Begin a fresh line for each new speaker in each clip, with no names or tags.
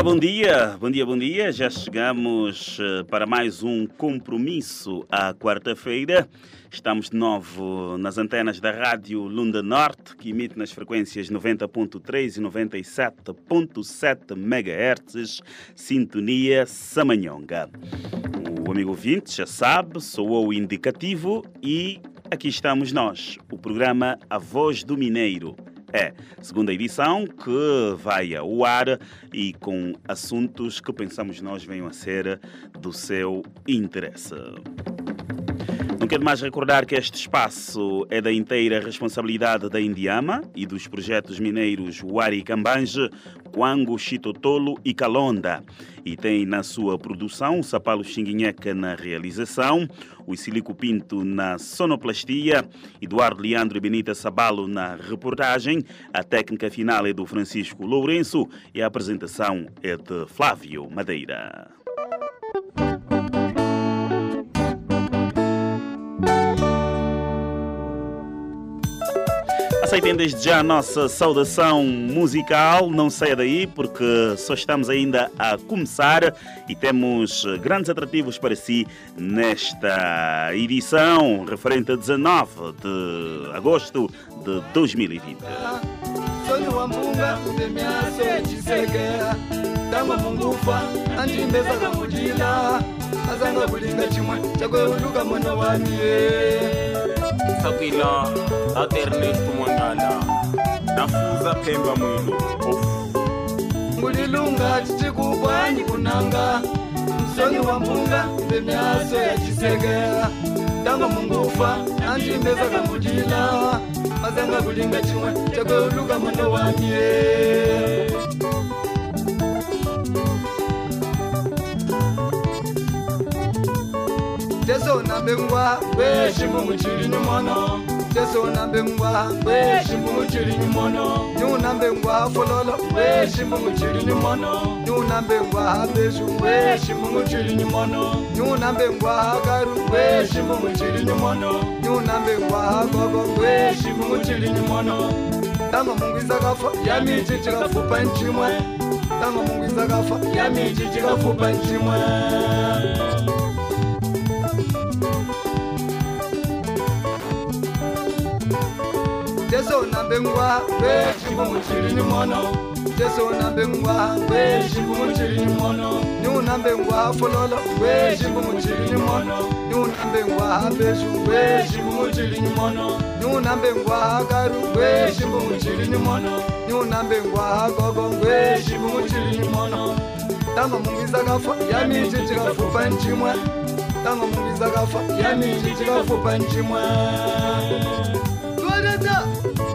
Olá, bom dia, bom dia, bom dia. Já chegamos eh, para mais um compromisso à quarta-feira. Estamos de novo nas antenas da Rádio Lunda Norte, que emite nas frequências 90.3 e 97.7 MHz, sintonia Samanhonga. O amigo ouvinte já sabe, sou o indicativo e aqui estamos nós, o programa A Voz do Mineiro. É, segunda edição que vai ao ar e com assuntos que pensamos nós venham a ser do seu interesse. Não quero mais recordar que este espaço é da inteira responsabilidade da Indiama e dos projetos mineiros Wari Cambange, Quango, Chitotolo e Calonda. E tem na sua produção o Sapalo Xinguinheca na realização, o Silico Pinto na sonoplastia, Eduardo Leandro e Benita Sabalo na reportagem, a técnica final é do Francisco Lourenço e a apresentação é de Flávio Madeira. Aceitem desde já a nossa saudação musical. Não saia daí, porque só estamos ainda a começar e temos grandes atrativos para si nesta edição referente a 19 de agosto de 2020.
sonyo wa munga ndemyaso ekisekera tangwa mungufa andimbezaka mudila azanga kulinga chimwe chakweuluka mwana wamiye
sakila at ernest mwangala nafuza phemba mwilo of
mulilunga tichikubwanyi kunanga. Msoni wa munga vemyaso ya chisekela tanga mungufa nanjimeza kambudila mazanga kulinga chimwe chakwewuluka muno wamie Yesu nambe ngwa we shimbu chiri nyumono Yesu nambe ngwa we shimbu chiri nyumono Nyu nambe ngwa fololo. We shimbu chiri nyumono Nyu nambe ngwa bezu we shimbu chiri nyumono Nyu nambe ngwa garu. We shimbu chiri nyumono Nyu nambe ngwa gogo. We shimbu chiri nyumono Tama mungu izakafa yami chichikafupa nchimwe. Tama mungu izakafa yami chichikafupa nchimwe. jesu nambe ngwa we shimbu muchiri ni mono. Jesu nambe ngwa we shimbu muchiri ni mono. Ni unambe ngwa fololo we shimbu muchiri ni mono. Ni unambe ngwa beshu we shimbu muchiri ni mono. Ni unambe ngwa karu we shimbu muchiri ni mono. Ni unambe ngwa gogo we shimbu muchiri ni mono. Tanga mungisa kafa yami chichikafupa nchimwa tanga mungisa kafa yami chichikafupa nchimwa 上がった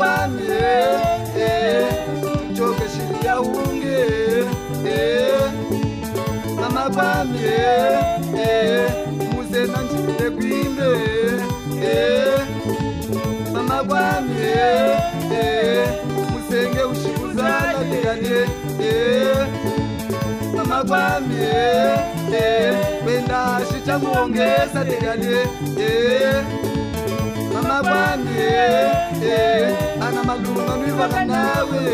pami eh, Choke shiri ya unge eh. Mama pami eh, Muze nanjimile kwimbe Mama pami Musenge ushikuzana tikane Mama pami Wenda shichamuongeza tikane Mama mama bwami eh, ana malunga nivaka nawe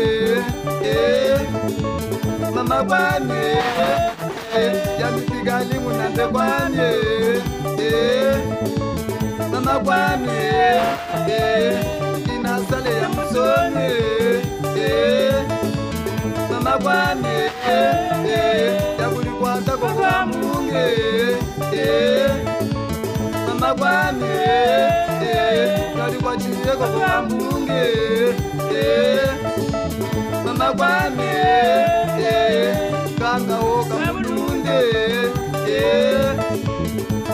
eh. mama bwami eh, yandifika limunande kwami mama bwami inasale ya msoni mama bwami yakulikwata kokwamunge mama kwami nalikwachile kokwamunge eh, mama kwami kangawo kamulunde eh,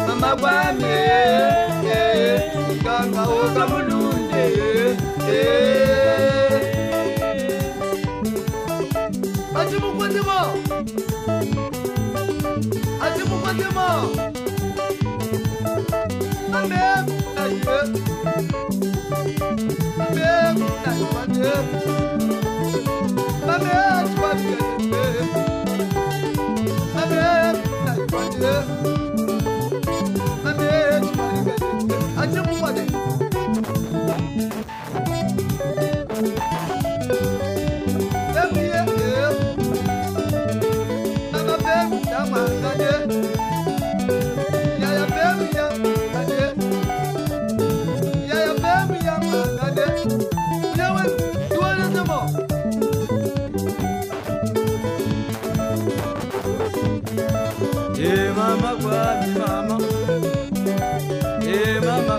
mama kwami eh, kangawo kamulunde eh. ati mukwatimo ati mukwatimo
Yeah.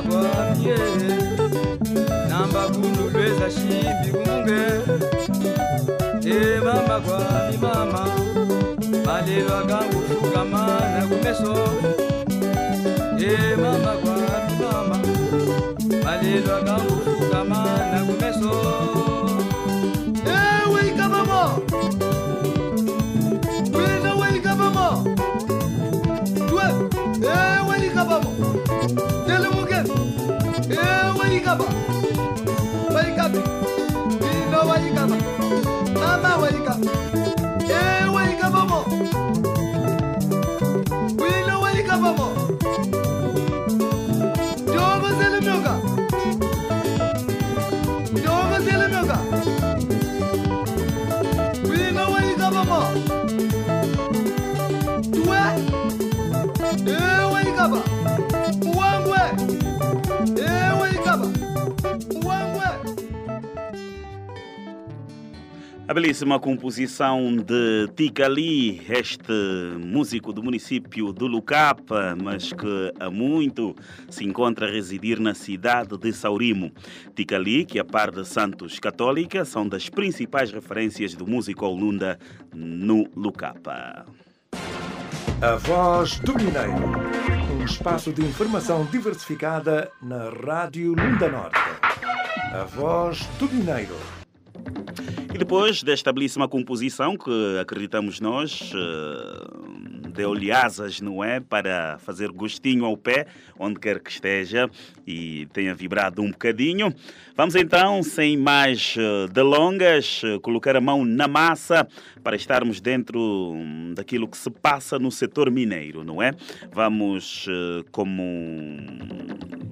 kwamye namba kundu lweza mama kwami mama malelo akangufukama nakumeso e mama kwami mama malelo
akangufukama nakumeso waikaba mama waikaba e eh, waikabamo wino waikabamo dogo zelumyoka
A belíssima composição de Ticali, este músico do município do Lucapa, mas que há muito se encontra a residir na cidade de Saurimo. Ticali, que a par de Santos Católica, são das principais referências do músico Olunda no Lucapa.
A Voz do Mineiro. Um espaço de informação diversificada na Rádio Lunda Norte. A Voz do Mineiro.
E depois desta belíssima composição que acreditamos nós eh, deu-lhe asas, não é? Para fazer gostinho ao pé, onde quer que esteja e tenha vibrado um bocadinho. Vamos então, sem mais eh, delongas, eh, colocar a mão na massa para estarmos dentro hum, daquilo que se passa no setor mineiro, não é? Vamos, eh, como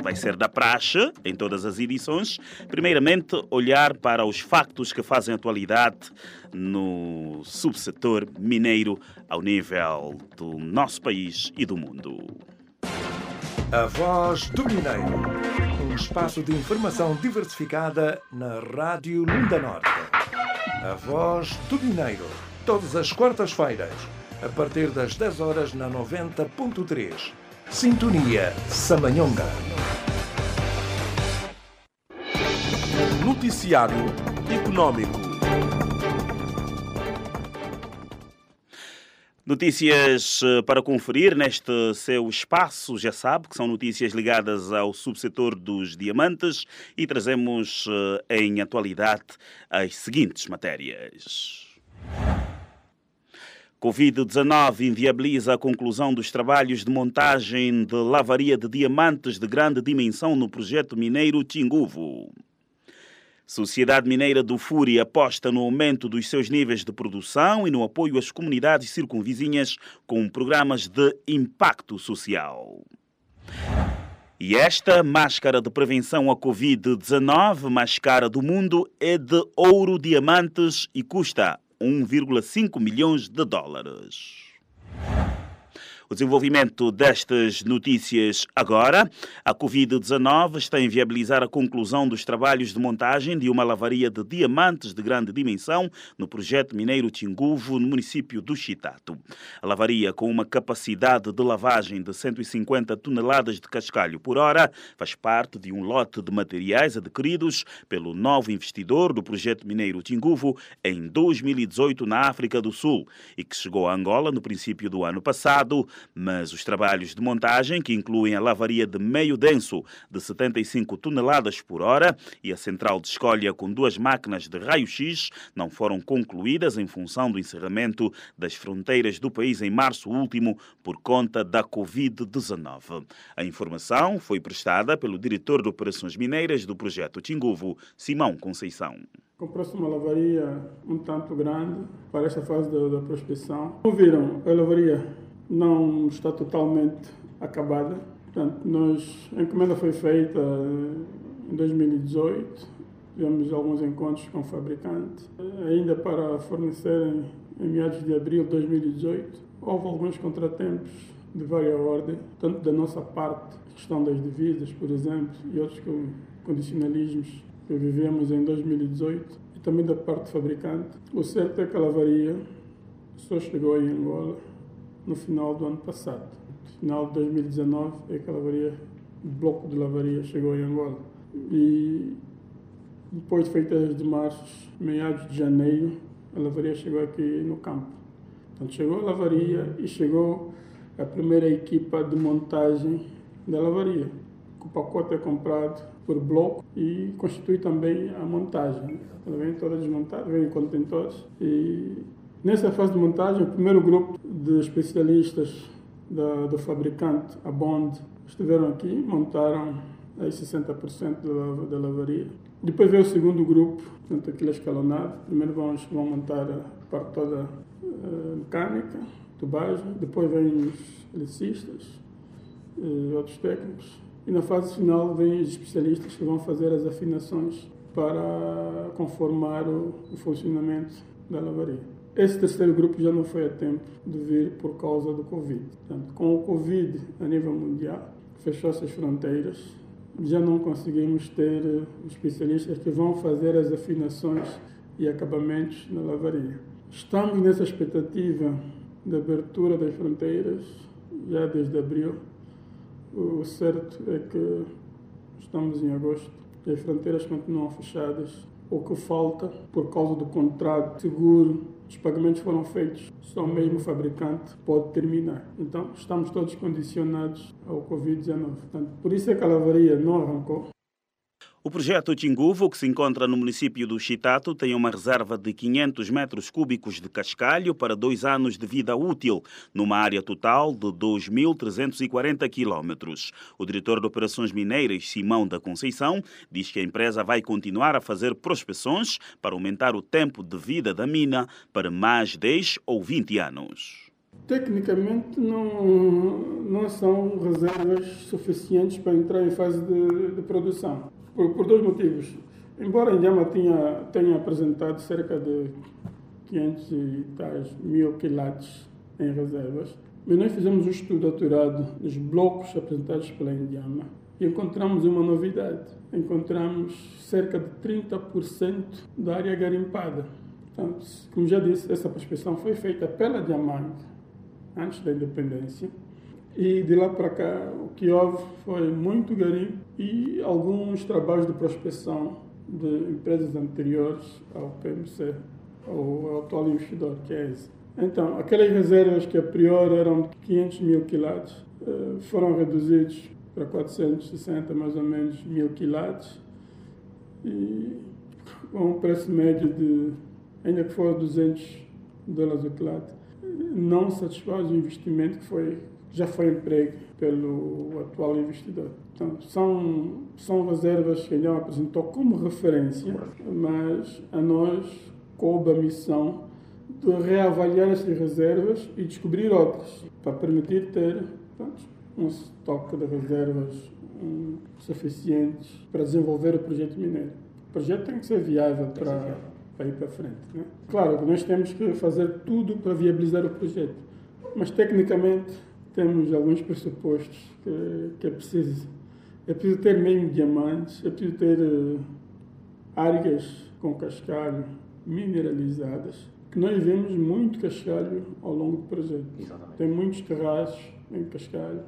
vai ser da praxe em todas as edições, primeiramente olhar para os factos que fazem atualidade no subsetor mineiro ao nível do nosso país e do mundo.
A Voz do Mineiro. Um espaço de informação diversificada na Rádio Lunda Norte. A Voz do Mineiro. Todas as quartas-feiras, a partir das 10 horas na 90.3. Sintonia Samanhonga.
Noticiário Econômico.
Notícias eh, para conferir neste seu espaço, já sabe que são notícias ligadas ao subsetor dos diamantes e trazemos eh, em atualidade as seguintes matérias. Covid-19 inviabiliza a conclusão dos trabalhos de montagem de lavaria de diamantes de grande dimensão no projeto mineiro Tinguvo. Sociedade Mineira do Furi aposta no aumento dos seus níveis de produção e no apoio às comunidades circunvizinhas com programas de impacto social. E esta máscara de prevenção à Covid-19, mais cara do mundo, é de ouro diamantes e custa 1,5 milhões de dólares. O desenvolvimento destas notícias agora. A Covid-19 está a inviabilizar a conclusão dos trabalhos de montagem de uma lavaria de diamantes de grande dimensão no projeto mineiro Tinguvo, no município do Chitato. A lavaria, com uma capacidade de lavagem de 150 toneladas de cascalho por hora, faz parte de um lote de materiais adquiridos pelo novo investidor do projeto mineiro Tinguvo em 2018 na África do Sul e que chegou a Angola no princípio do ano passado mas os trabalhos de montagem, que incluem a lavaria de meio denso de 75 toneladas por hora e a central de escolha com duas máquinas de raio-x, não foram concluídas em função do encerramento das fronteiras do país em março último por conta da Covid-19. A informação foi prestada pelo diretor de Operações Mineiras do projeto Tinguvo, Simão Conceição.
Comprou-se uma lavaria um tanto grande para esta fase da, da prospecção. Como viram, a lavaria não está totalmente acabada. Portanto, nós, a encomenda foi feita em 2018, tivemos alguns encontros com o fabricante, ainda para fornecerem em meados de abril de 2018. Houve alguns contratempos de várias ordens, tanto da nossa parte, questão das divisas, por exemplo, e outros condicionalismos que vivemos em 2018, e também da parte do fabricante. O certo é que a lavaria só chegou em Angola no final do ano passado. No final de 2019 é que a lavaria, o bloco de lavaria chegou em Angola. E depois de feitas as demarches, meados de janeiro, a lavaria chegou aqui no campo. Então chegou a lavaria e chegou a primeira equipa de montagem da lavaria. O pacote é comprado por bloco e constitui também a montagem. Ela vem toda desmontada, vem em contentores e Nessa fase de montagem, o primeiro grupo de especialistas da, do fabricante, a Bond, estiveram aqui, montaram aí 60% da, da lavaria. Depois veio o segundo grupo, portanto, aquilo é escalonado. Primeiro vão, vão montar a parte toda uh, mecânica, tubagem, depois vêm os eletricistas e outros técnicos. E na fase final vêm os especialistas que vão fazer as afinações para conformar o, o funcionamento da lavaria. Esse terceiro grupo já não foi a tempo de vir por causa do Covid. Portanto, com o Covid a nível mundial, fechou-se as fronteiras, já não conseguimos ter eh, especialistas que vão fazer as afinações e acabamentos na lavaria. Estamos nessa expectativa de abertura das fronteiras já desde abril. O certo é que estamos em agosto e as fronteiras continuam fechadas. O que falta, por causa do contrato seguro os pagamentos foram feitos, só mesmo o fabricante pode terminar. Então, estamos todos condicionados ao Covid-19. Por isso é que a lavaria não arrancou.
O projeto Tinguvo, que se encontra no município do Chitato, tem uma reserva de 500 metros cúbicos de cascalho para dois anos de vida útil, numa área total de 2.340 quilómetros. O diretor de Operações Mineiras, Simão da Conceição, diz que a empresa vai continuar a fazer prospeções para aumentar o tempo de vida da mina para mais 10 ou 20 anos.
Tecnicamente não, não são reservas suficientes para entrar em fase de, de produção por, por dois motivos. Embora a Indiama tenha, tenha apresentado cerca de 500 e tais mil quilates em reservas, mas nós fizemos um estudo aturado dos blocos apresentados pela Indiama e encontramos uma novidade. Encontramos cerca de 30% da área garimpada. Portanto, como já disse, essa prospecção foi feita pela Diamante antes da independência e de lá para cá, o que houve foi muito garimpo e alguns trabalhos de prospecção de empresas anteriores ao PMC, ao, atual investidor, que é esse. Então, aquelas reservas que a priori eram de 500 mil quilates eh, foram reduzidos para 460 mais ou menos mil quilates e com um preço médio de, ainda que for 200 dólares o quilate, não satisfaz o investimento que foi, já foi emprego pelo atual investidor. Então, são, são reservas que ele apresentou como referência, mas a nós coube a missão de reavaliar essas reservas e descobrir outras, para permitir ter pronto, um estoque de reservas um, suficientes para desenvolver o projeto mineiro. O projeto tem que ser viável para, para ir para frente. Né? Claro que nós temos que fazer tudo para viabilizar o projeto, mas tecnicamente temos alguns pressupostos que, que é preciso. É preciso ter meio diamantes, é preciso ter uh, áreas com cascalho mineralizadas, que nós vemos muito cascalho ao longo do projeto. Exatamente. Tem muitos terraços em cascalho,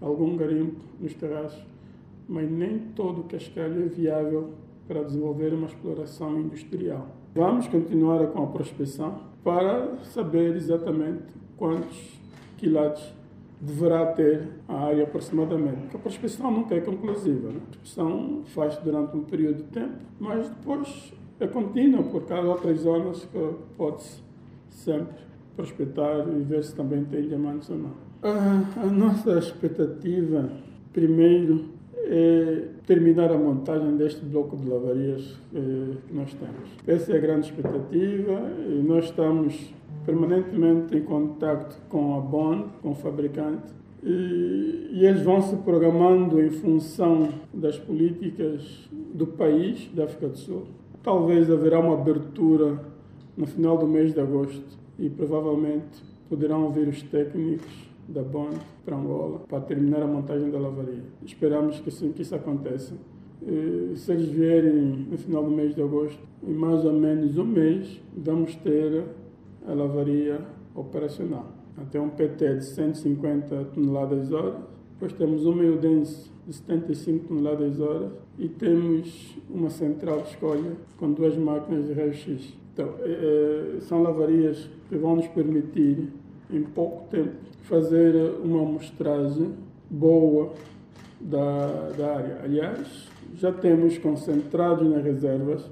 algum garimpo nos terraços, mas nem todo o cascalho é viável para desenvolver uma exploração industrial. Vamos continuar com a prospecção para saber exatamente quantos quilates deverá ter a área aproximadamente. Porque a prospecção nunca é conclusiva. Né? A prospecção faz durante um período de tempo, mas depois é contínua, por cada outras zonas que pode-se sempre prospectar e ver se também tem diamantes ou não. A, a nossa expectativa, primeiro, é terminar a montagem deste bloco de lavarias que, que nós temos. Essa é a grande expectativa e nós estamos permanentemente em contato com a Bond, com o fabricante, e, e, eles vão se programando em função das políticas do país, da África do Sul. Talvez haverá uma abertura no final do mês de agosto e provavelmente poderão vir os técnicos da Bond para Angola para terminar a montagem da lavaria. Esperamos que sim, que isso aconteça. E, se eles vierem no final do mês de agosto, em mais ou menos um mês, vamos ter a lavaria operacional. Até um PT de 150 toneladas hora, depois temos uma Eudense de 75 toneladas hora e temos uma central de escolha com duas máquinas de raio-x. Então, é, são lavarias que vão nos permitir, em pouco tempo, fazer uma amostragem boa da, da área. Aliás, já temos concentrados nas reservas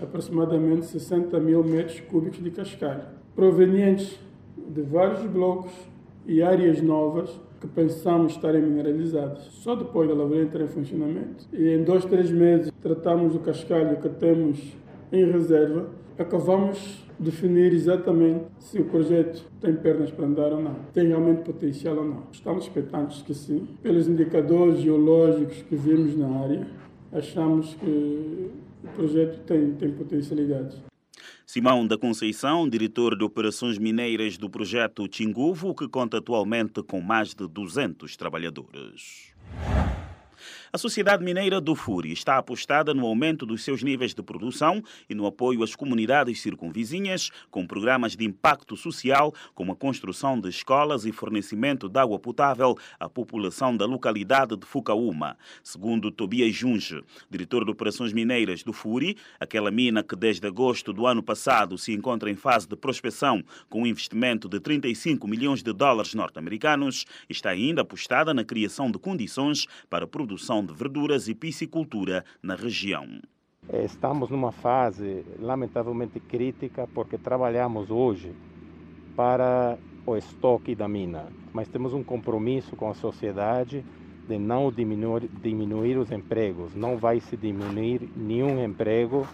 aproximadamente 60 mil metros cúbicos de cascalho provenientes de vários blocos e áreas novas que pensamos estarem mineralizadas. Só depois da lavoura entrar em funcionamento e em dois, três meses tratamos o cascalho que temos em reserva, acabamos definir exatamente se o projeto tem pernas para andar ou não, tem realmente potencial ou não. Estamos expectantes que sim. Pelos indicadores geológicos que vimos na área, achamos que o projeto tem, tem potencialidades.
Simão da Conceição, diretor de operações mineiras do projeto Tinguvo, que conta atualmente com mais de 200 trabalhadores. A Sociedade Mineira do Furi está apostada no aumento dos seus níveis de produção e no apoio às comunidades circunvizinhas, com programas de impacto social, como a construção de escolas e fornecimento de água potável à população da localidade de Fucaúma. Segundo Tobias Junge, diretor de operações mineiras do Furi, aquela mina que desde agosto do ano passado se encontra em fase de prospecção com um investimento de 35 milhões de dólares norte-americanos, está ainda apostada na criação de condições para a produção produção de verduras e piscicultura na região.
Estamos numa fase lamentavelmente crítica porque trabalhamos hoje para o estoque da mina, mas temos um compromisso com a sociedade de não diminuir, diminuir os empregos. Não vai se diminuir nenhum emprego.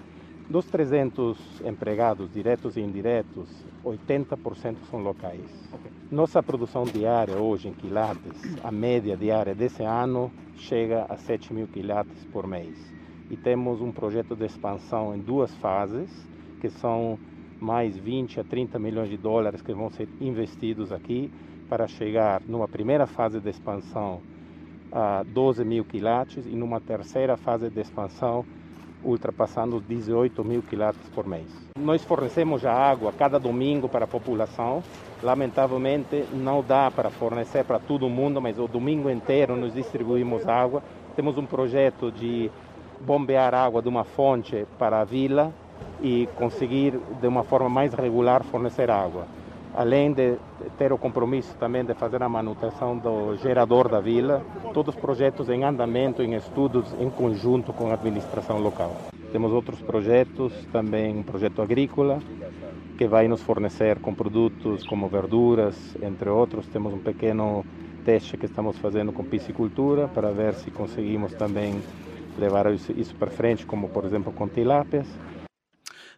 Dos 300 empregados, diretos e indiretos, 80% são locais. Okay. Nossa produção diária hoje em quilates, a média diária desse ano chega a 7 mil quilates por mês. E temos um projeto de expansão em duas fases, que são mais 20 a 30 milhões de dólares que vão ser investidos aqui para chegar numa primeira fase de expansão a 12 mil quilates e numa terceira fase de expansão ultrapassando os 18 mil quilates por mês. Nós fornecemos a água cada domingo para a população. Lamentavelmente não dá para fornecer para todo mundo, mas o domingo inteiro nós distribuímos água. Temos um projeto de bombear água de uma fonte para a vila e conseguir de uma forma mais regular fornecer água. Além de ter o compromisso também de fazer a manutenção do gerador da vila, todos os projetos em andamento, em estudos em conjunto com a administração local. Temos outros projetos, também um projeto agrícola que vai nos fornecer com produtos como verduras, entre outros. Temos um pequeno teste que estamos fazendo com piscicultura para ver se conseguimos também levar isso para frente, como por exemplo com tilápias.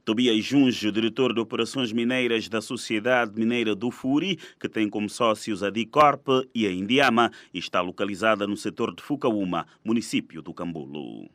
Tobias Junge, diretor de operações mineiras da Sociedade Mineira do Furi, que tem como sócios a Dicorp e a Indiama, está localizada no setor de Fucaúma, município do Cambulo.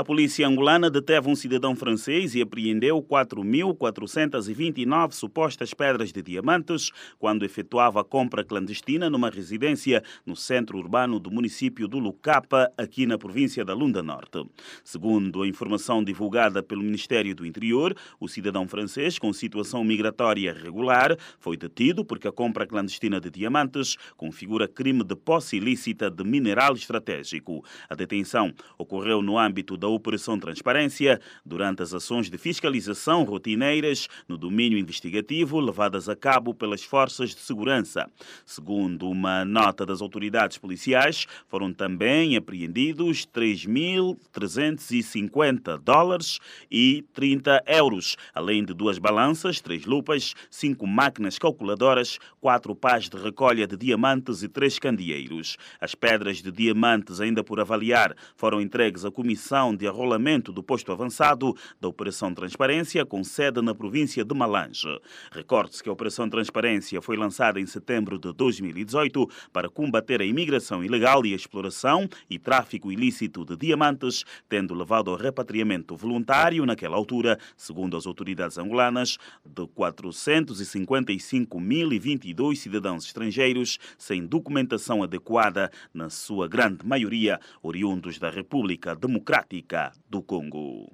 A polícia angolana deteve um cidadão francês e apreendeu 4.429 supostas pedras de diamantes quando efetuava compra clandestina numa residência no centro urbano do município do Lucapa, aqui na província da Lunda Norte. Segundo a informação divulgada pelo Ministério do Interior, o cidadão francês com situação migratória regular foi detido porque a compra clandestina de diamantes configura crime de posse ilícita de mineral estratégico. A detenção ocorreu no âmbito da Operação Transparência durante as ações de fiscalização rotineiras no domínio investigativo levadas a cabo pelas forças de segurança. Segundo uma nota das autoridades policiais, foram também apreendidos 3.350 dólares e 30 euros, além de duas balanças, três lupas, cinco máquinas calculadoras, quatro pás de recolha de diamantes e três candeeiros. As pedras de diamantes, ainda por avaliar, foram entregues à Comissão de Arrolamento do Posto Avançado da Operação Transparência, com sede na província de Malange. Recorde-se que a Operação Transparência foi lançada em setembro de 2018 para combater a imigração ilegal e a exploração e tráfico ilícito de diamantes, tendo levado ao repatriamento voluntário, naquela altura, segundo as autoridades angolanas, de 455.022 cidadãos estrangeiros sem documentação adequada, na sua grande maioria oriundos da República Democrática do Congo.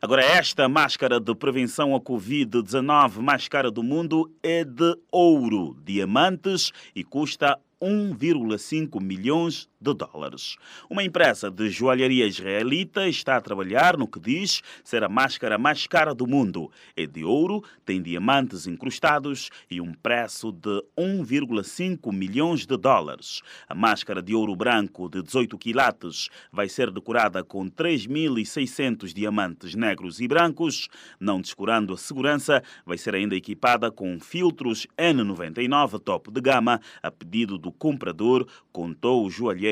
Agora, esta máscara de prevenção à Covid-19 mais cara do mundo é de ouro, diamantes e custa 1,5 milhões de dólares. Uma empresa de joalharia israelita está a trabalhar no que diz ser a máscara mais cara do mundo. É de ouro, tem diamantes incrustados e um preço de 1,5 milhões de dólares. A máscara de ouro branco de 18 quilates vai ser decorada com 3.600 diamantes negros e brancos. Não descurando a segurança, vai ser ainda equipada com filtros N99 topo de gama a pedido do comprador, contou o joalheiro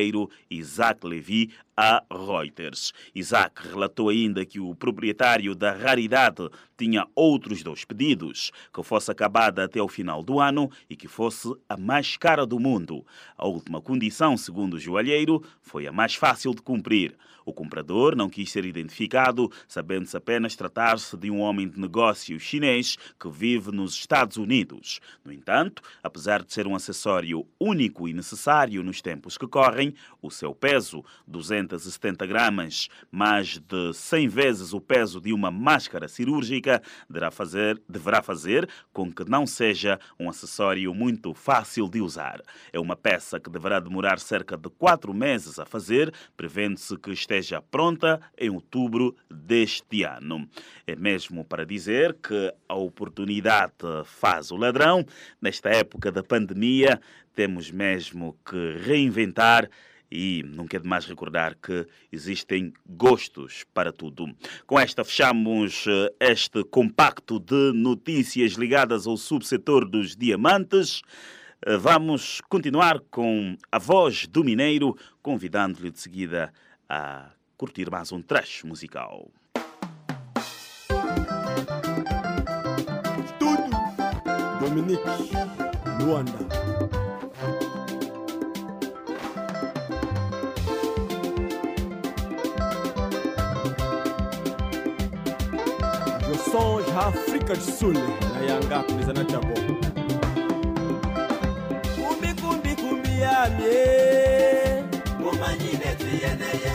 Isaac Levy a Reuters. Isaac relatou ainda que o proprietário da raridade tinha outros dois pedidos: que fosse acabada até o final do ano e que fosse a mais cara do mundo. A última condição, segundo o joalheiro, foi a mais fácil de cumprir. O comprador não quis ser identificado, sabendo-se apenas tratar-se de um homem de negócios chinês que vive nos Estados Unidos. No entanto, apesar de ser um acessório único e necessário nos tempos que correm, o seu peso, 270 gramas, mais de 100 vezes o peso de uma máscara cirúrgica, fazer, deverá fazer com que não seja um acessório muito fácil de usar. É uma peça que deverá demorar cerca de quatro meses a fazer, prevendo-se que esteja pronta em outubro deste ano. É mesmo para dizer que a oportunidade faz o ladrão. Nesta época da pandemia, temos mesmo que reinventar e nunca é demais recordar que existem gostos para tudo. Com esta fechamos eh, este compacto de notícias ligadas ao subsetor dos diamantes. Eh, Vamos continuar com a voz do Mineiro, convidando-lhe de seguida a curtir mais um trash musical.
Tudo Dominique Luanda. Song ya Afrika Jisule na Yanga kulizana jambo kumbi kumbi kumbi yamye kumanyine tuyeneye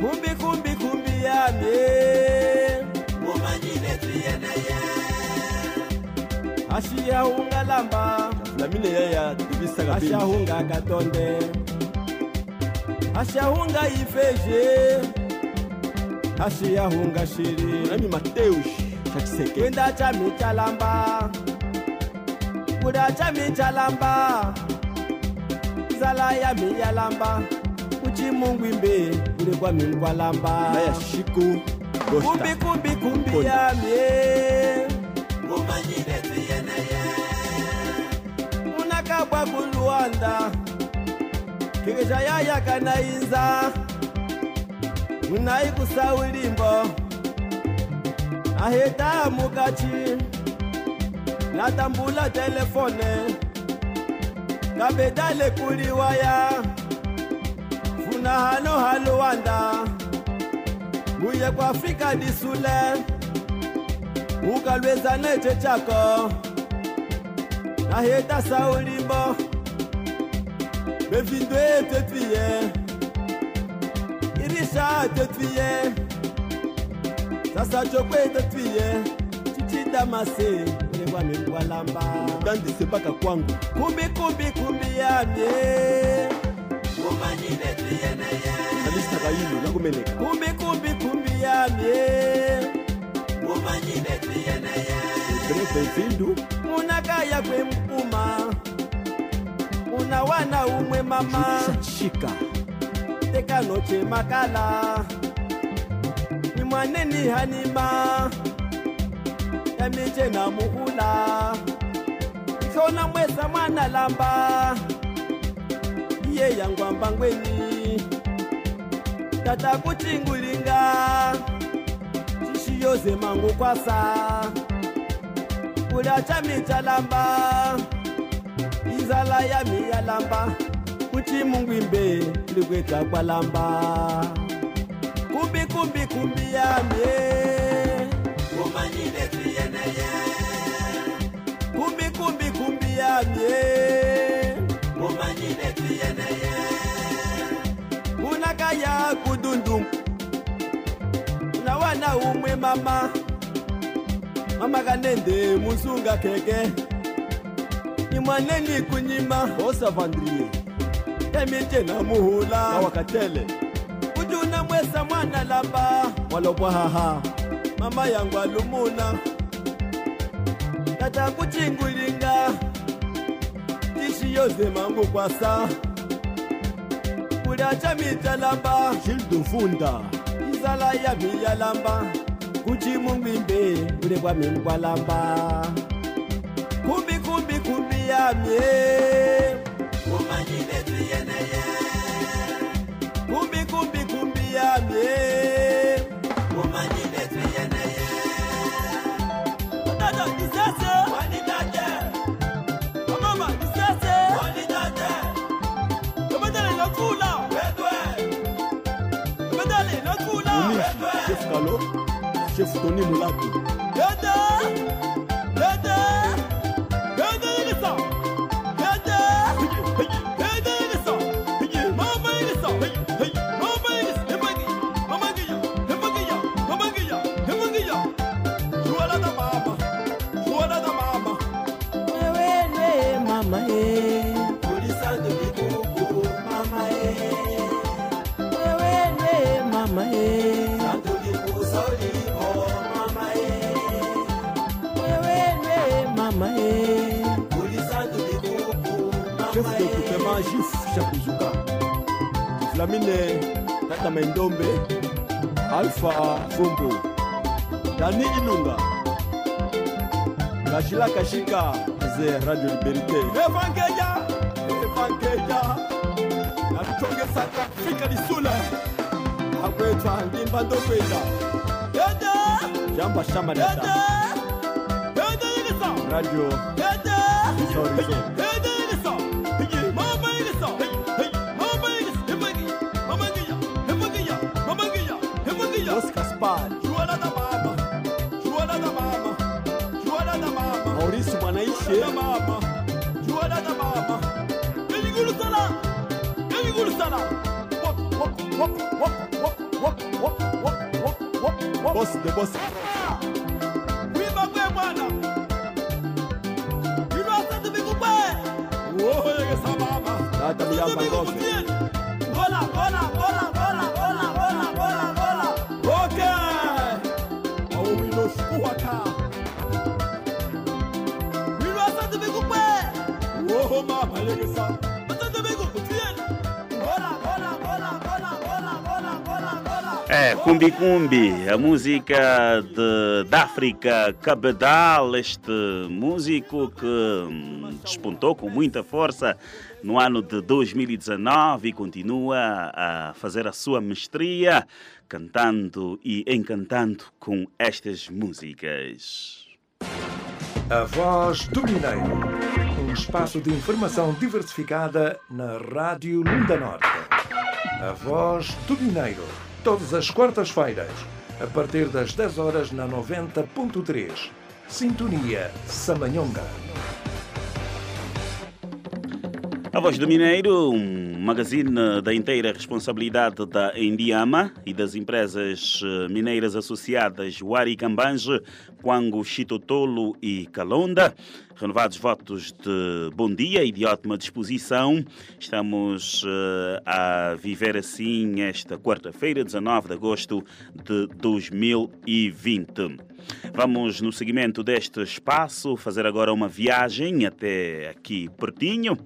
kumbi kumbi kumbi yamye kumanyine tuyeneye ashiyahunga lamba. Yaya katonde. Ifeje. ashiyahunga shiri. Nami mateushi chachiseke kwenda chamichalamba kuda chamichalamba nzala yami yalamba kuchimungwimbe kule kwami nkwalamba nayashiku kumbi kumbi kumbi yami kumanyile tiyeneye munakabwa kulwanda kikisha yayakanainza unaikusawilimbo aheta mukachi. Natambula telefone. Kabedale kuliwaya. Funa hano haluwanda buye kwa afrika disule ukalweza neche chako. Naheta saulimbo bevindwe tetwiye cha tetwiye sasa chokwe tetwiye chichidamase kwami
kwalamba. Dandisebaka kwangu.
Kumbi kumbi kumbi yami
kumanyile tiyeneye alisaka yini nakumeleka
kumbi kumbi kumbi yami
kumanyile tiyeneye ezindu
munakaya kwemkuma una wana umwe mama.
Shika
tekanoche makala. Ni mwaneni hanima. Yamiche na muhula. Ikona mwesa mwana lamba. Iye yangwamba ngweni. Tata kuchingulinga. Chishiyoze mangu kwasa kula chamicha lamba. Izala yami yalamba kuti mungwimbe likweta kwalamba. Kumbi kumbi kumbi yamye kumbi kumbi kumbi yamye unakaya kudundu. Una wana umwe mama. Mama kanende musunga keke. Imwaneni kunyima
osavandrie
emitshe namuhula
awakatele
utuna mwesa mwana lapa.
Walopwa haha.
Mama yangu alumuna tata kuchingulinga tishi yoze mangu kwasa. Kulya chamitsha lamba
xilidufunda
inzala yami ya lamba. Kuchimungwimbe kule kwami kwa lamba. Kumbi kumbi kumbi yamye onímúlàdùn.
dédé. juif chakuzuka flamine tata mendombe alfa vumbu dani ilunga. Kashila kashika ze radio liberité
evangelia evangelia. Natuchongesaka fika lisula. Akwetwa
jamba
dada Juwana
Boss the boss.
Wiba
É, Cumbi Cumbi, a música de, da África Cabedal, este músico que hum, despontou com muita força no ano de 2019 e continua a fazer a sua mestria cantando e encantando com estas músicas.
A Voz do Mineiro. Espaço de informação diversificada na Rádio Lunda Norte. A Voz do Mineiro. Todas as quartas-feiras, a partir das 10 horas na 90.3. Sintonia Samanhonga.
A Voz do Mineiro, um magazine da inteira responsabilidade da Indiama e das empresas eh, mineiras associadas Wari Cambanje, Quango, Chitotolo e Calonda. Renovados votos de bom dia e de ótima disposição. Estamos uh, a viver assim esta quarta-feira, 19 de agosto de 2020. Vamos, no seguimento deste espaço, fazer agora uma viagem até aqui pertinho,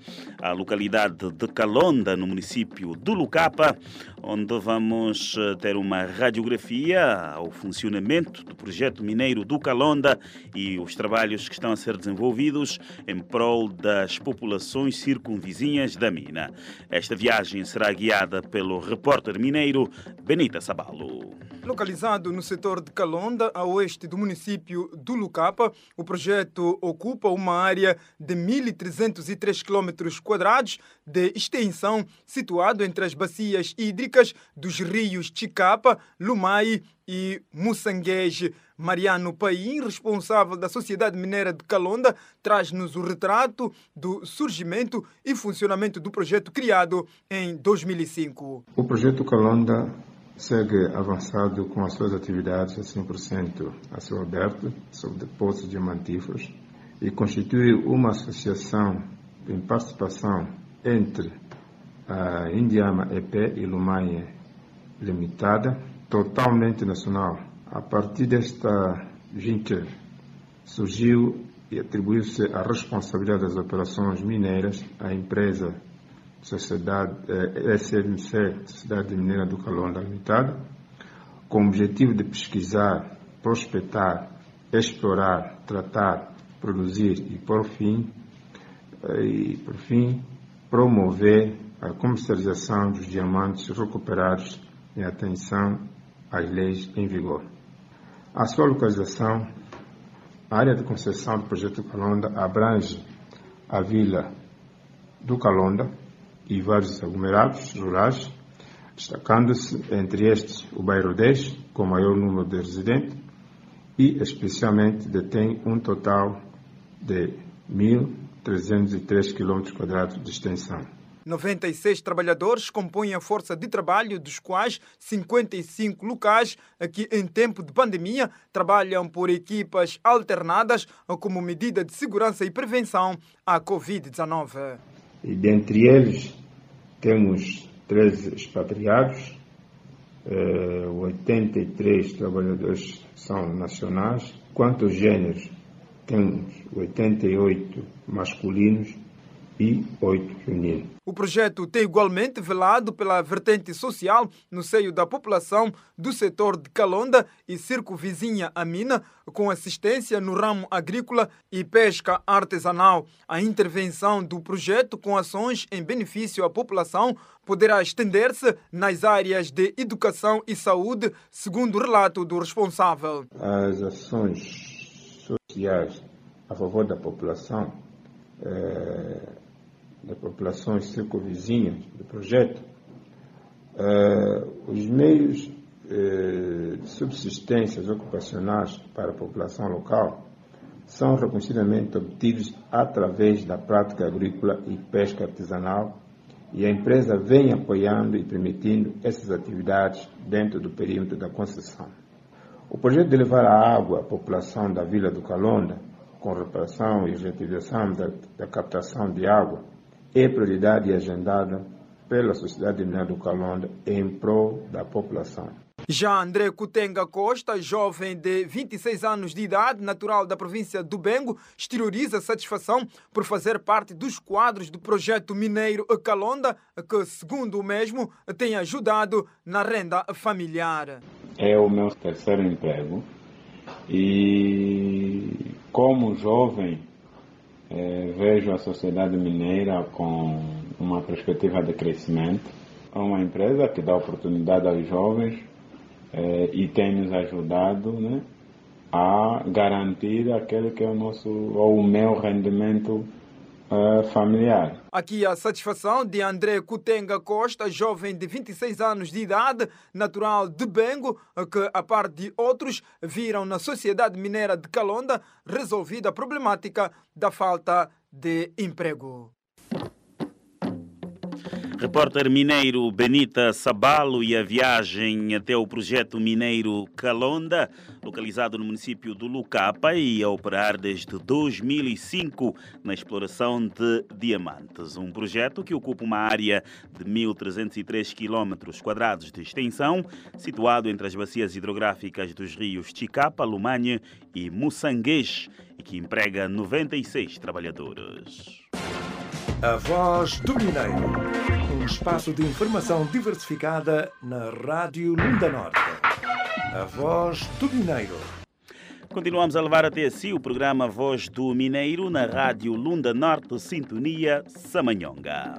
à localidade de Calonda, no município de Lucapa, onde vamos ter uma radiografia ao funcionamento do projeto mineiro do Calonda e os trabalhos que estão a ser desenvolvidos em prol das populações circunvizinhas da mina. Esta viagem será guiada pelo repórter mineiro Benita Sabalo.
Localizado no setor de Calonda, a oeste do município do Lucapa, o projeto ocupa uma área de 1.303 km de extensão, situado entre as bacias hídricas dos rios Chicapa, Lumai e Mussanguege. Mariano Paim, responsável da Sociedade Mineira de Calonda, traz-nos o retrato do surgimento e funcionamento do projeto criado em 2005.
O projeto Calonda segue avançado com as suas atividades a 100% a céu aberto, sob depósitos diamantíferos, e constitui uma associação em participação entre a Indiama EP e Lumaia Limitada, totalmente nacional. A partir desta junta surgiu e atribuiu-se a responsabilidade das operações mineiras à empresa Sociedade eh, SMC, Sociedade Mineira do Calonda Limitada, com o objetivo de pesquisar, prospectar, explorar, tratar, produzir e por fim, eh, e por fim promover a comercialização dos diamantes recuperados em atenção às leis em vigor. A sua localização, a área de concessão do projeto Calonda abrange a vila do Calonda, e vários aglomerados rurais, destacando-se entre estes o bairro 10, com maior número de residentes, e especialmente detém um total de 1.303 km de extensão.
96 trabalhadores compõem a força de trabalho, dos quais 55 locais que, em tempo de pandemia, trabalham por equipas alternadas como medida de segurança e prevenção à Covid-19.
E dentre eles temos 13 expatriados, eh, 83 trabalhadores são nacionais. Quanto aos gêneros, temos 88 masculinos e 8 femininos.
O projeto tem igualmente velado pela vertente social no seio da população do setor de Calonda e circunvizinha a mina, com assistência no ramo agrícola e pesca artesanal. A intervenção do projeto com ações em benefício à população poderá estender-se nas áreas de educação e saúde, segundo o relato do responsável.
As ações sociais a favor da população eh, das populações circunvizinhas do projeto, uh, os meios uh, de subsistências ocupacionais para a população local são reconhecidamente obtidos através da prática agrícola e pesca artesanal e a empresa vem apoiando e permitindo essas atividades dentro do perímetro da concessão. O projeto de levar a água à população da Vila do Calonda, com reparação e reativação da, da captação de água, é prioridade agendada pela sociedade mineira do Calonda em prol da população.
Já André Cutenga Costa, jovem de 26 anos de idade, natural da província do Bengo, exterioriza satisfação por fazer parte dos quadros do projeto mineiro Calonda, que, segundo o mesmo, tem ajudado na renda familiar.
é o meu terceiro emprego e como jovem eh, vejo a sociedade mineira com uma perspectiva de crescimento. É uma empresa que dá oportunidade aos jovens eh, e tem nos ajudado né, a garantir aquele que é o nosso ou o meu rendimento eh, familiar.
Aqui a satisfação de André Cutenga Costa, jovem de 26 anos de idade, natural de Bengo, que, a par de outros, viram na sociedade mineira de Calonda resolvida a problemática da falta de emprego.
Repórter mineiro Benita Sabalo e a viagem até o projeto mineiro Calonda, localizado no município do Lucapa e a operar desde 2005 na exploração de diamantes. Um projeto que ocupa uma área de 1.303 km quadrados de extensão, situado entre as bacias hidrográficas dos rios Chicapa, Lumanhe e Moçanguês, e que emprega 96 trabalhadores.
A Voz do Mineiro. Um espaço de informação diversificada na Rádio Lunda Norte. A Voz do Mineiro.
Continuamos a levar até si o programa Voz do Mineiro na Rádio Lunda Norte, Sintonia Samanhonga.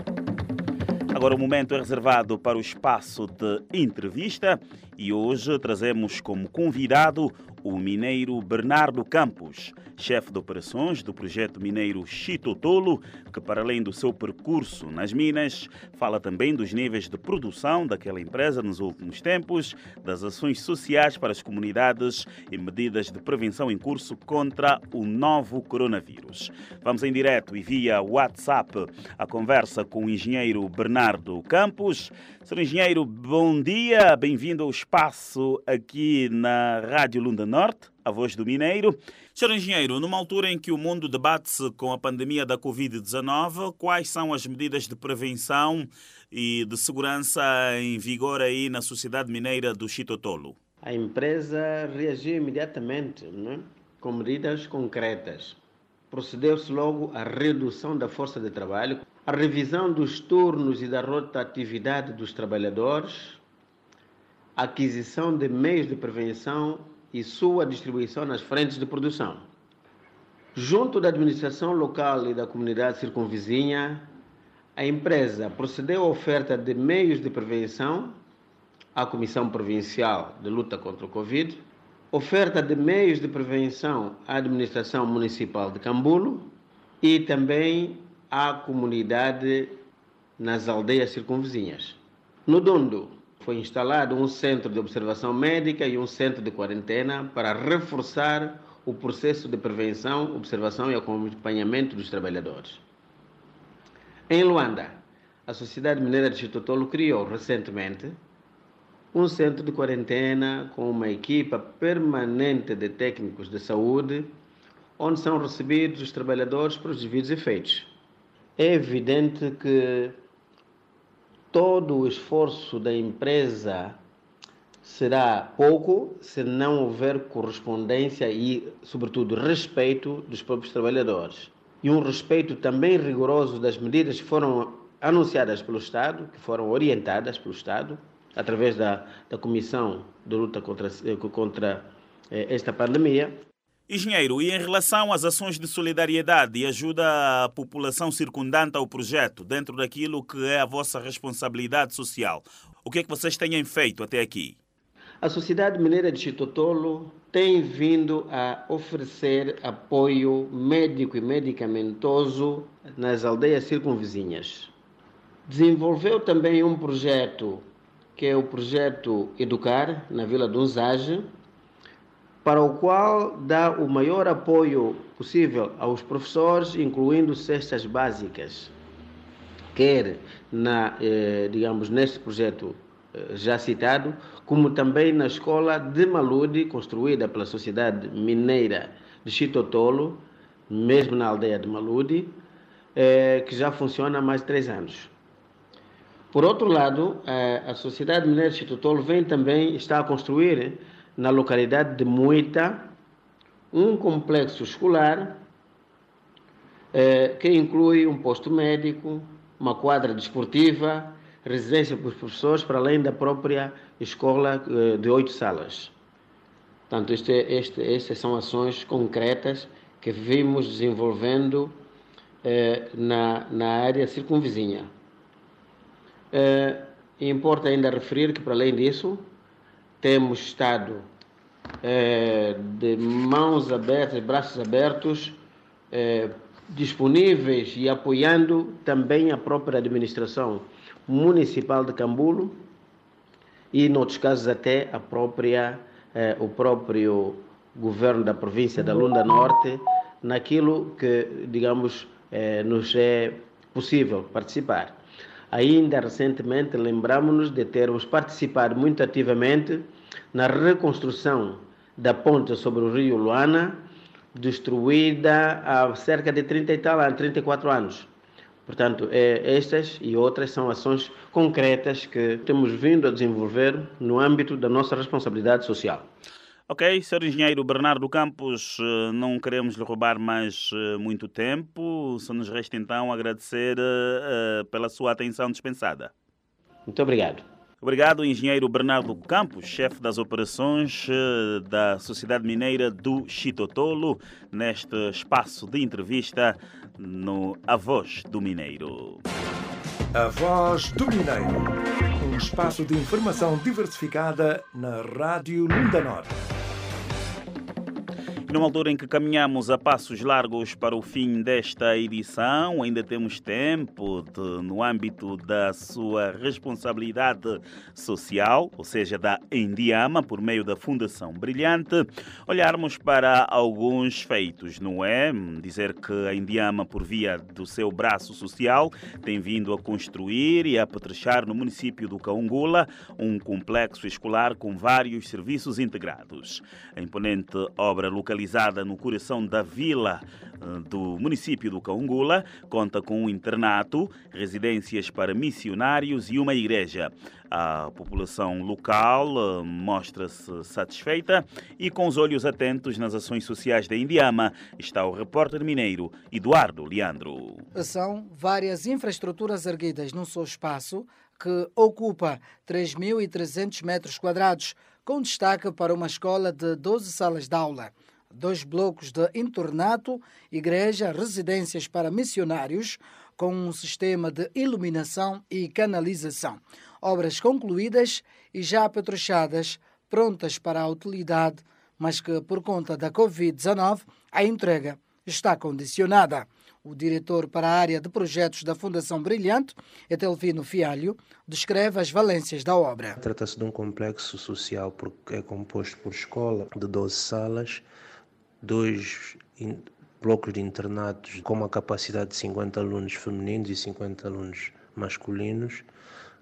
Agora o momento é reservado para o espaço de entrevista e hoje trazemos como convidado o mineiro Bernardo Campos, chefe de operações do projeto mineiro Chitotolo, que para além do seu percurso nas minas, fala também dos níveis de produção daquela empresa nos últimos tempos, das ações sociais para as comunidades e medidas de prevenção em curso contra o novo coronavírus. Vamos em direto e via WhatsApp a conversa com o engenheiro Bernardo Campos. Sr. Engenheiro, bom dia, bem-vindo ao espaço aqui na Rádio Lunda Norte, a voz do Mineiro. Sr. Engenheiro, numa altura em que o mundo debate-se com a pandemia da Covid-19, quais são as medidas de prevenção e de segurança em vigor aí na sociedade mineira do Chitotolo?
A empresa reagiu imediatamente né, com medidas concretas. Procedeu-se logo à redução da força de trabalho, a revisão dos turnos e da rotatividade dos trabalhadores, aquisição de meios de prevenção e sua distribuição nas frentes de produção. Junto da administração local e da comunidade circunvizinha, a empresa procedeu à oferta de meios de prevenção à Comissão Provincial de Luta contra o Covid, oferta de meios de prevenção à Administração Municipal de Cambulo e também à comunidade nas aldeias circunvizinhas. No Dondo, foi instalado um centro de observação médica e um centro de quarentena para reforçar o processo de prevenção, observação e acompanhamento dos trabalhadores. Em Luanda, a Sociedade Mineira de Chitotolo criou recentemente um centro de quarentena com uma equipa permanente de técnicos de saúde, onde são recebidos os trabalhadores para os devidos efeitos. É evidente que todo o esforço da empresa será pouco se não houver correspondência e, sobretudo, respeito dos próprios trabalhadores. E um respeito também rigoroso das medidas que foram anunciadas pelo Estado, que foram orientadas pelo Estado, através da, da Comissão de Luta contra, contra eh, esta pandemia.
Engenheiro, e em relação às ações de solidariedade e ajuda à população circundante ao projeto, dentro daquilo que é a vossa responsabilidade social, o que é que vocês têm feito até aqui?
A Sociedade Mineira de Chitotolo tem vindo a oferecer apoio médico e medicamentoso nas aldeias circunvizinhas. Desenvolveu também um projeto que é o projeto Educar, na Vila do Unzage, para o qual dá o maior apoio possível aos professores, incluindo cestas básicas, quer na, eh, digamos, neste projeto eh, já citado, como também na escola de Malude, construída pela Sociedade Mineira de Chitotolo, mesmo na aldeia de Malude, eh, que já funciona há mais de três anos. Por outro lado, a Sociedade Mineira de Chitotolo vem também, está a construir na localidade de Muita, um complexo escolar eh, que inclui um posto médico, uma quadra desportiva, residência para os professores, para além da própria escola eh, de oito salas. Portanto, este, este, estas são ações concretas que vimos desenvolvendo eh, na, na área circunvizinha. Eh, importa ainda referir que, para além disso, temos estado eh, de mãos abertas, braços abertos, eh, disponíveis e apoiando também a própria administração municipal de Cambulo e, em outros casos, até a própria, eh, o próprio governo da província da Lunda Norte, naquilo que, digamos, nos é possível participar. Ainda recentemente lembramos-nos de termos participado muito ativamente na reconstrução da ponte sobre o rio Luana, destruída há cerca de 30 e tal anos, 34 anos. Portanto, é, estas e outras são ações concretas que temos vindo a desenvolver no âmbito da nossa responsabilidade social.
Ok, Sr. Engenheiro Bernardo Campos, eh, não queremos lhe roubar mais eh, muito tempo, só nos resta então agradecer uh, pela sua atenção dispensada.
Muito obrigado.
Obrigado, engenheiro Bernardo Campos, chefe das operações da Sociedade Mineira do Chitotolo, neste espaço de entrevista no A Voz do Mineiro.
A Voz do Mineiro, um espaço de informação diversificada na Rádio Lunda Norte.
Numa altura em que caminhamos a passos largos para o fim desta edição, ainda temos tempo de, no âmbito da sua responsabilidade social, ou seja, da Endiama, por meio da Fundação Brilhante, olharmos para alguns feitos, não é? Dizer que a Endiama, por via do seu braço social, tem vindo a construir e a apetrechar no município do Caungula um complexo escolar com vários serviços integrados. A imponente obra localizada localizada no coração da vila eh, do município do Caungula, conta com um internato, residências para missionários e uma igreja. A população local eh, mostra-se satisfeita e com os olhos atentos nas ações sociais da Indiama está o repórter mineiro Eduardo Leandro.
São várias infraestruturas erguidas num só espaço que ocupa 3.300 metros quadrados, com destaque para uma escola de 12 salas de aula dois blocos de internato, igreja, residências para missionários, com um sistema de iluminação e canalização. Obras concluídas e já apetrechadas, prontas para a utilidade, mas que, por conta da Covid-19, a entrega está condicionada. O diretor para a área de projetos da Fundação Brilhante, Etelvino Fialho, descreve as valências da obra.
Trata-se de um complexo social porque é composto por escola de 12 salas, dois blocos de internatos com uma capacidade de 50 alunos femininos e 50 alunos masculinos,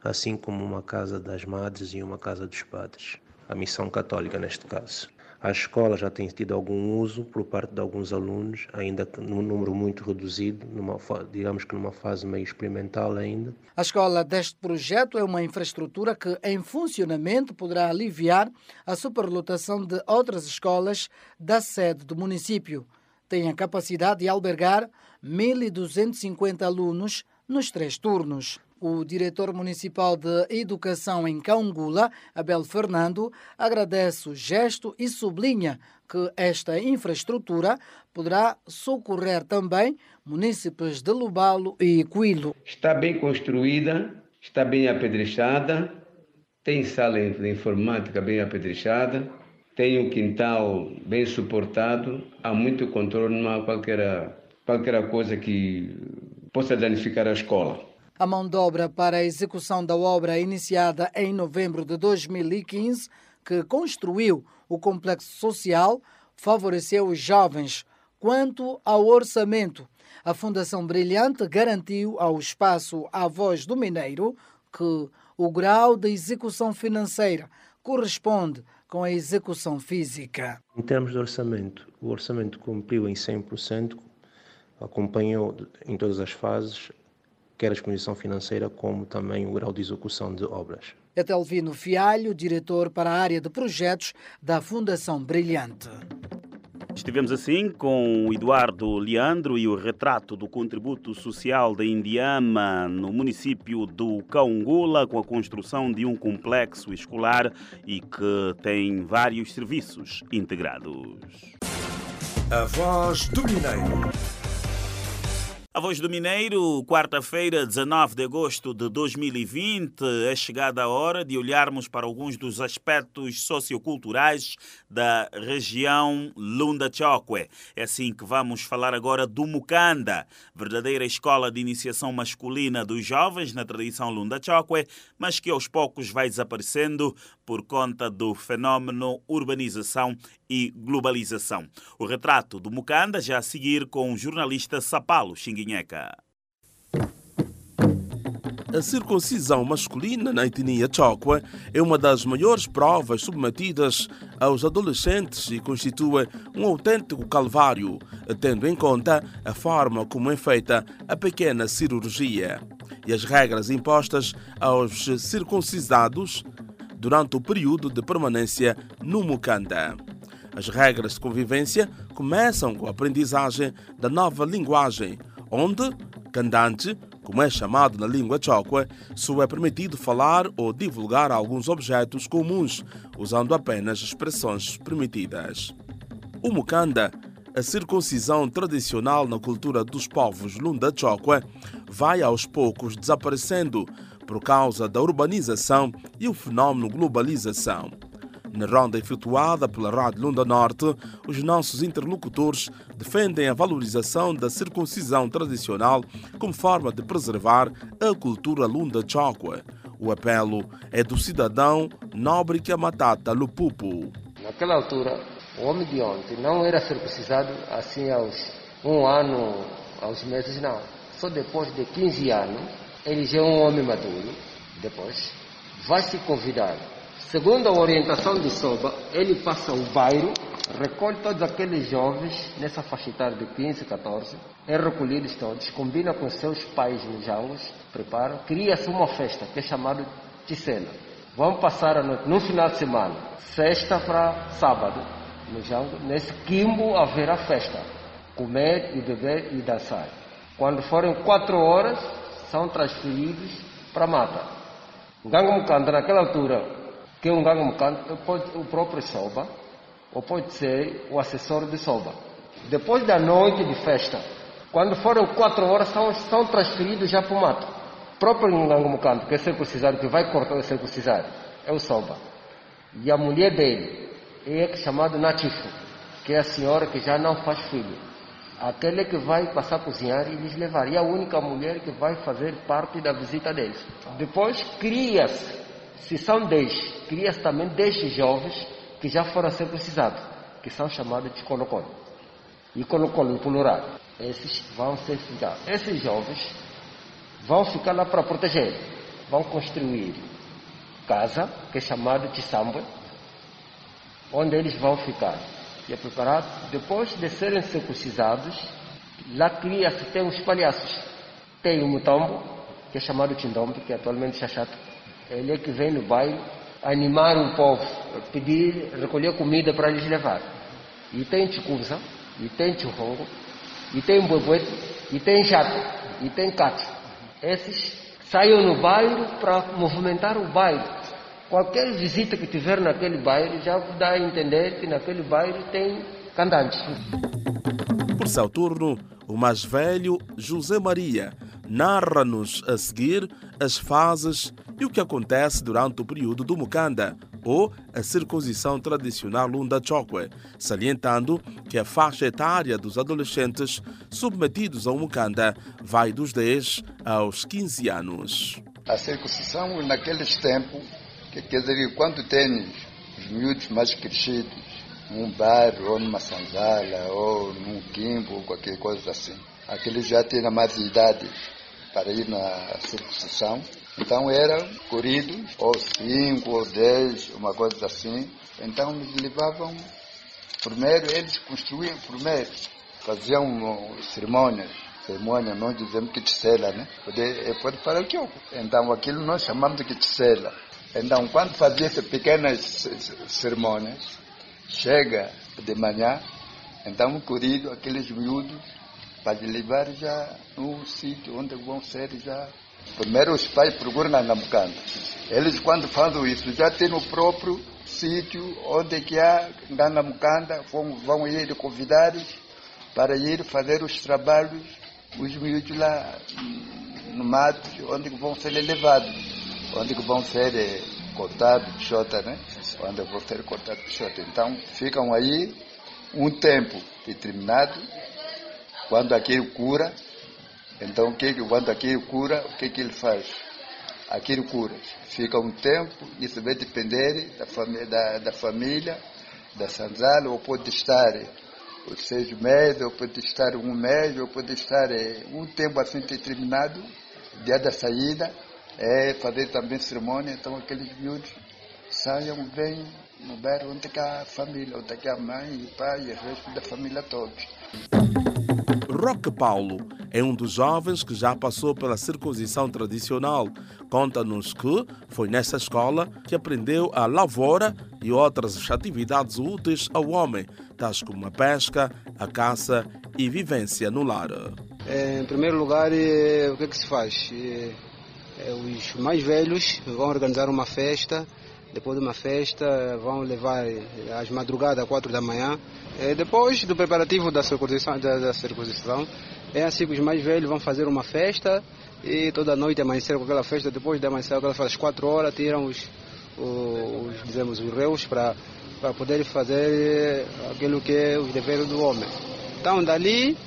assim como uma casa das madres e uma casa dos padres, a missão católica neste caso. A escola já tem tido algum uso por parte de alguns alunos, ainda que num número muito reduzido, numa, digamos que numa fase meio experimental ainda.
A escola deste projeto é uma infraestrutura que, em funcionamento, poderá aliviar a superlotação de outras escolas da sede do município. Tem a capacidade de albergar 1.250 alunos nos três turnos. O diretor municipal de Educação em Caungula, Abel Fernando, agradece o gesto e sublinha que esta infraestrutura poderá socorrer também munícipes de Lubalo e Coilo.
Está bem construída, está bem apedrechada, tem sala de informática bem apedrechada, tem um quintal bem suportado, há muito controle, não há qualquer, qualquer coisa que possa danificar a escola.
A mão de obra para a execução da obra iniciada em novembro de 2015, que construiu o complexo social, favoreceu os jovens. Quanto ao orçamento, a Fundação Brilhante garantiu ao espaço A Voz do Mineiro que o grau de execução financeira corresponde com a execução física.
Em termos de orçamento, o orçamento cumpriu em 100%, acompanhou em todas as fases quer a exposição financeira como também o grau de execução de obras.
Etelvino Fialho, diretor para a área de projetos da Fundação Brilhante.
Estivemos assim com o Eduardo Leandro e o retrato do contributo social da Indiama no município do Caungula com a construção de um complexo escolar e que tem vários serviços integrados.
A voz do Mineiro.
A Voz do Mineiro, quarta-feira, 19 de agosto de 2020, é chegada a hora de olharmos para alguns dos aspectos socioculturais da região Lunda Chokwe. É assim que vamos falar agora do Mukanda, verdadeira escola de iniciação masculina dos jovens na tradição Lunda Chokwe, mas que aos poucos vai desaparecendo por conta do fenômeno urbanização e globalização. O retrato do Mukanda já a seguir com o jornalista Sapalo Xinguinheca.
A circuncisão masculina na etnia Chokwe é uma das maiores provas submetidas aos adolescentes e constitui um autêntico calvário, tendo em conta a forma como é feita a pequena cirurgia e as regras impostas aos circuncisados durante o período de permanência no Mukanda. As regras de convivência começam com a aprendizagem da nova linguagem, onde candante, como é chamado na língua chokwe, só é permitido falar ou divulgar alguns objetos comuns, usando apenas expressões permitidas. O mukanda, a circuncisão tradicional na cultura dos povos Lunda Chokwe, vai aos poucos desaparecendo por causa da urbanização e o fenômeno globalização. Na ronda efetuada pela Rádio Lunda Norte, os nossos interlocutores defendem a valorização da circuncisão tradicional como forma de preservar a cultura Lunda Chokwe. O apelo é do cidadão Nóbrega Matata Lupupu.
Naquela altura, o homem de ontem não era circuncisado assim aos um ano, aos meses, não. Só depois de 15 anos, ele já é um homem maduro. Depois, vai se convidar Segundo a orientação de Soba, ele passa o bairro, recolhe todos aqueles jovens nessa faixa etária de 15, 14, é recolhidos todos, combina com seus pais nos jangos, prepara, cria-se uma festa que é chamada Ticena. Vão passar a noite, no final de semana, sexta para sábado, no jango, nesse quimbo haverá festa, comer e beber e dançar. Quando forem quatro horas, são transferidos para mata. Gango Mukanda, naquela altura, que um gangue mecânico pode o próprio Soba, ou pode ser o assessor de Soba. Depois da noite de festa, quando forem quatro horas, são, são transferidos já para o mato. O próprio gangue mecânico, que é circuncisado, que vai cortar o circuncisado, é o Soba. E a mulher dele é chamada Natifu, que é a senhora que já não faz filho. Aquele que vai passar a cozinhar e lhes levar. E a única mulher que vai fazer parte da visita deles. Depois cria-se se são 10, cria-se também 10 jovens que já foram circuncidados, que são chamados de colocolo. E colocolo em plural. Esses vão ser ficar. Esses jovens vão ficar lá para proteger. Vão construir casa, que é chamado de samba, onde eles vão ficar. É preparado, depois de serem circuncidados, lá cria-se, tem os palhaços. Tem o mutombo, que é chamado tindombo, que atualmente é chato ele é que vem no bairro animar o povo, pedir, recolher comida para eles levar. E tem chicusa, e tem churrongo, e tem boiboete, e tem jato, e tem cato. Esses saiam no bairro para movimentar o bairro. Qualquer visita que tiver naquele bairro já dá a entender que naquele bairro tem cantantes.
Por seu turno, o mais velho, José Maria, narra-nos a seguir as fases e o que acontece durante o período do Mukanda, ou a circuncisão tradicional Lunda Chokwe, salientando que a faixa etária dos adolescentes submetidos ao Mukanda vai dos 10 aos 15 anos.
A circuncisão naqueles tempos, que quer dizer, quando tem os miúdos mais crescidos, num bairro ou numa sanzala ou num quimbo ou qualquer coisa assim, aqueles já têm mais idade para ir na circuncisão, então eram corridos, ou cinco, ou dez, uma coisa assim. Então eles levavam, primeiro eles construíam primeiro, faziam cerimônias. Cerimônia, nós dizemos que ticela, né? Pode, pode falar o que eu. Então aquilo nós chamamos de ticela. Então quando fazia essas pequenas cerimônias, chega de manhã, Então, corrido aqueles miúdos para levar já no sítio onde vão ser já. Primeiro os pais procuram na Namucanda. Eles quando fazem isso já têm o próprio sítio onde que há Namucanda, vão, vão ir convidados para ir fazer os trabalhos, os miúdos lá no mato, onde vão ser levados, onde vão ser eh, cortados chota, né? Onde vão ser cortados chota. Então ficam aí um tempo determinado, quando aquilo cura, então quando aquilo cura, o que, que ele faz? Aquilo cura. Fica um tempo, isso vai depender da família, da, da família, da sanzala, ou pode estar seis meses, ou pode estar um mês, ou pode estar é, um tempo assim determinado, dia da saída, é fazer também cerimônia, então aqueles miúdos saiam, vêm no bairro onde está a família, onde está a mãe, o pai e o resto da família todos.
Roque Paulo é um dos jovens que já passou pela circuncisão tradicional. Conta-nos que foi nessa escola que aprendeu a lavoura e outras atividades úteis ao homem, tais como a pesca, a caça e vivência no lar.
Em primeiro lugar, o que, é que se faz? Os mais velhos vão organizar uma festa depois de uma festa, vão levar às madrugadas, quatro da manhã. E depois do preparativo da circuncisão, da, da circuncisão, é assim que os mais velhos vão fazer uma festa e toda noite amanhecer com aquela festa. Depois de amanhecer aquela festa, às quatro horas, tiram os, os, dizemos, os reus para para poder fazer aquilo que é os deveres do homem. Então, dali,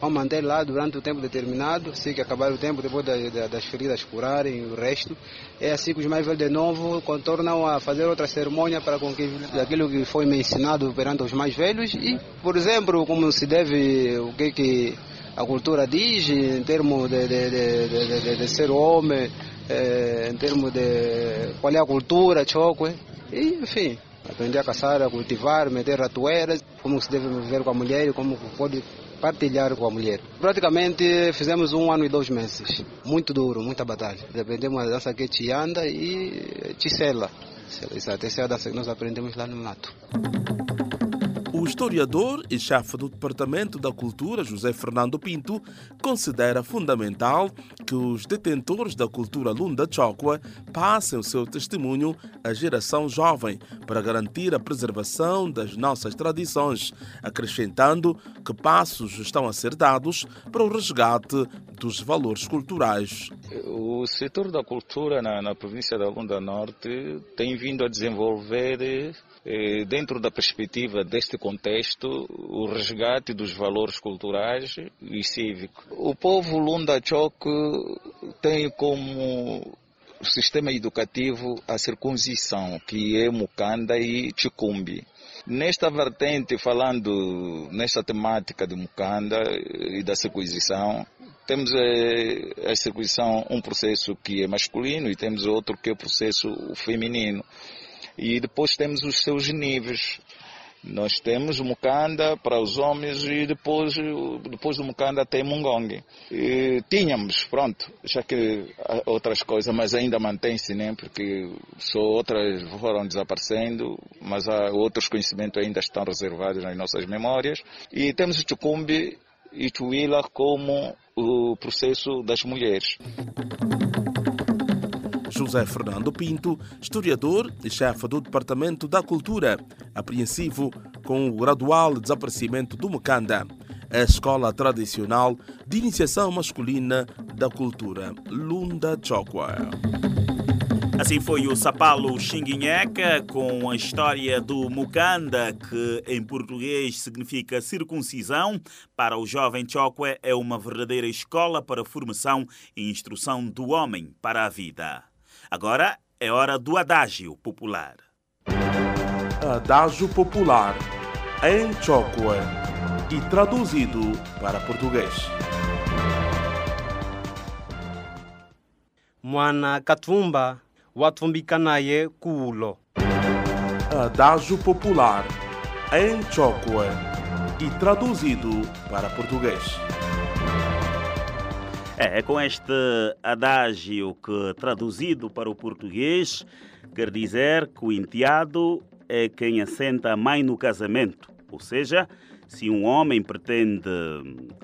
vão manter lá durante o tempo determinado, assim que acabar o tempo, depois das feridas curarem o resto. É assim que os mais velhos de novo contornam a fazer outra cerimônia para com que aquilo que foi me ensinado perante os mais velhos e, por exemplo, como se deve, o que que a cultura diz em termos de, de, de, de ser homem, eh, em termos de qual é a cultura, choque, e, enfim, aprender a caçar, a cultivar, meter ratoeiras, como se deve viver com a mulher como pode partilhar com a mulher. Praticamente fizemos um ano e dois meses. Muito duro, muita batalha. Aprendemos a dança que te anda e Ticela. Essa é a dança que nós aprendemos lá no mato.
O historiador e chefe do Departamento da Cultura, José Fernando Pinto, considera fundamental que os detentores da cultura Lunda Chokwa passem o seu testemunho à geração jovem para garantir a preservação das nossas tradições, acrescentando que passos estão a ser dados para o resgate dos valores culturais.
O setor da cultura na, na província da Lunda Norte tem vindo a desenvolver dentro da perspectiva deste contexto, o resgate dos valores culturais e cívicos. O povo Lunda Choque tem como sistema educativo a circuncisão, que é Mukanda e Chicumbi. Nesta vertente, falando nesta temática de Mukanda e da circuncisão, temos a, a circuncisão um processo que é masculino e temos outro que é o processo feminino. E depois temos os seus níveis. Nós temos o Mukanda para os homens e depois, depois do Mukanda tem Mungong. E tínhamos, pronto, já que outras coisas, mas ainda mantém-se, né? Porque só outras foram desaparecendo, mas há outros conhecimentos ainda estão reservados nas nossas memórias. E temos o Chukumbi e Chuila como o processo das mulheres.
José Fernando Pinto, historiador e chefe do Departamento da Cultura, apreensivo com o gradual desaparecimento do Mukanda, a escola tradicional de iniciação masculina da cultura Lunda Chokwa.
Assim foi o Sapalo Xinguinheca com a história do Mukanda, que em português significa circuncisão. Para o jovem Chokwe é uma verdadeira escola para formação e instrução do homem para a vida. Agora é hora do adágio popular.
Adágio popular em Chokwe e traduzido para português.
mwana katumba watumbika naye kuulo
Adágio popular em Chokwe e traduzido para português.
É, é com este adágio que, traduzido para o português, quer dizer que o enteado é quem assenta a mãe no casamento, ou seja, Se um homem pretende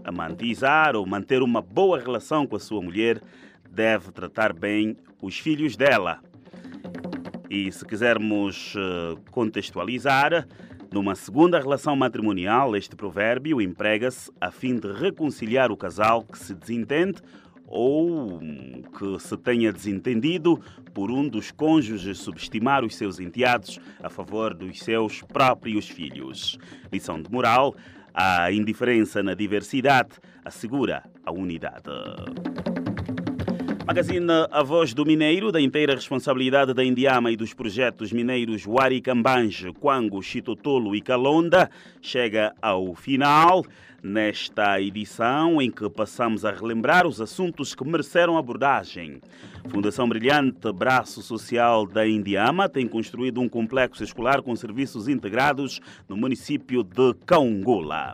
amantizar ou manter uma boa relação com a sua mulher, deve tratar bem os filhos dela. E se quisermos eh, contextualizar, numa segunda relação matrimonial, este provérbio emprega-se a fim de reconciliar o casal que se desentende ou que se tenha desentendido por um dos cônjuges subestimar os seus enteados a favor dos seus próprios filhos. Lição de moral: a indiferença na diversidade assegura a unidade. Magazine A Voz do Mineiro, da inteira responsabilidade da Indiama e dos projetos mineiros Huaricambange, Quango, Chitotolo e Calonda, chega ao final nesta edição em que passamos a relembrar os assuntos que mereceram abordagem. Fundação Brilhante, braço social da Indiama, tem construído um complexo escolar com serviços integrados no município de Caungola.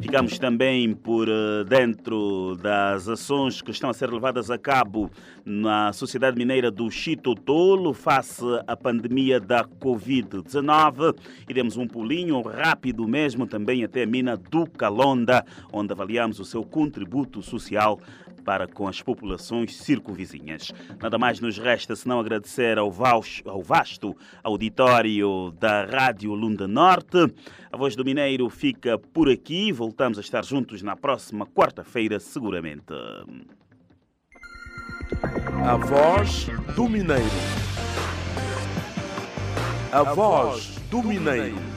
Ficamos também por eh, dentro das ações que estão a ser levadas a cabo na Sociedade Mineira do Chitotolo face à pandemia da Covid-19 e demos um pulinho rápido mesmo também até a mina do Calonda, onde avaliamos o seu contributo social para com as populações circunvizinhas. Nada mais nos resta senão agradecer ao, vasto auditório da Rádio Lunda Norte. A Voz do Mineiro fica por aqui. Voltamos a estar juntos na próxima quarta-feira, seguramente.
A Voz do Mineiro. A Voz do Mineiro.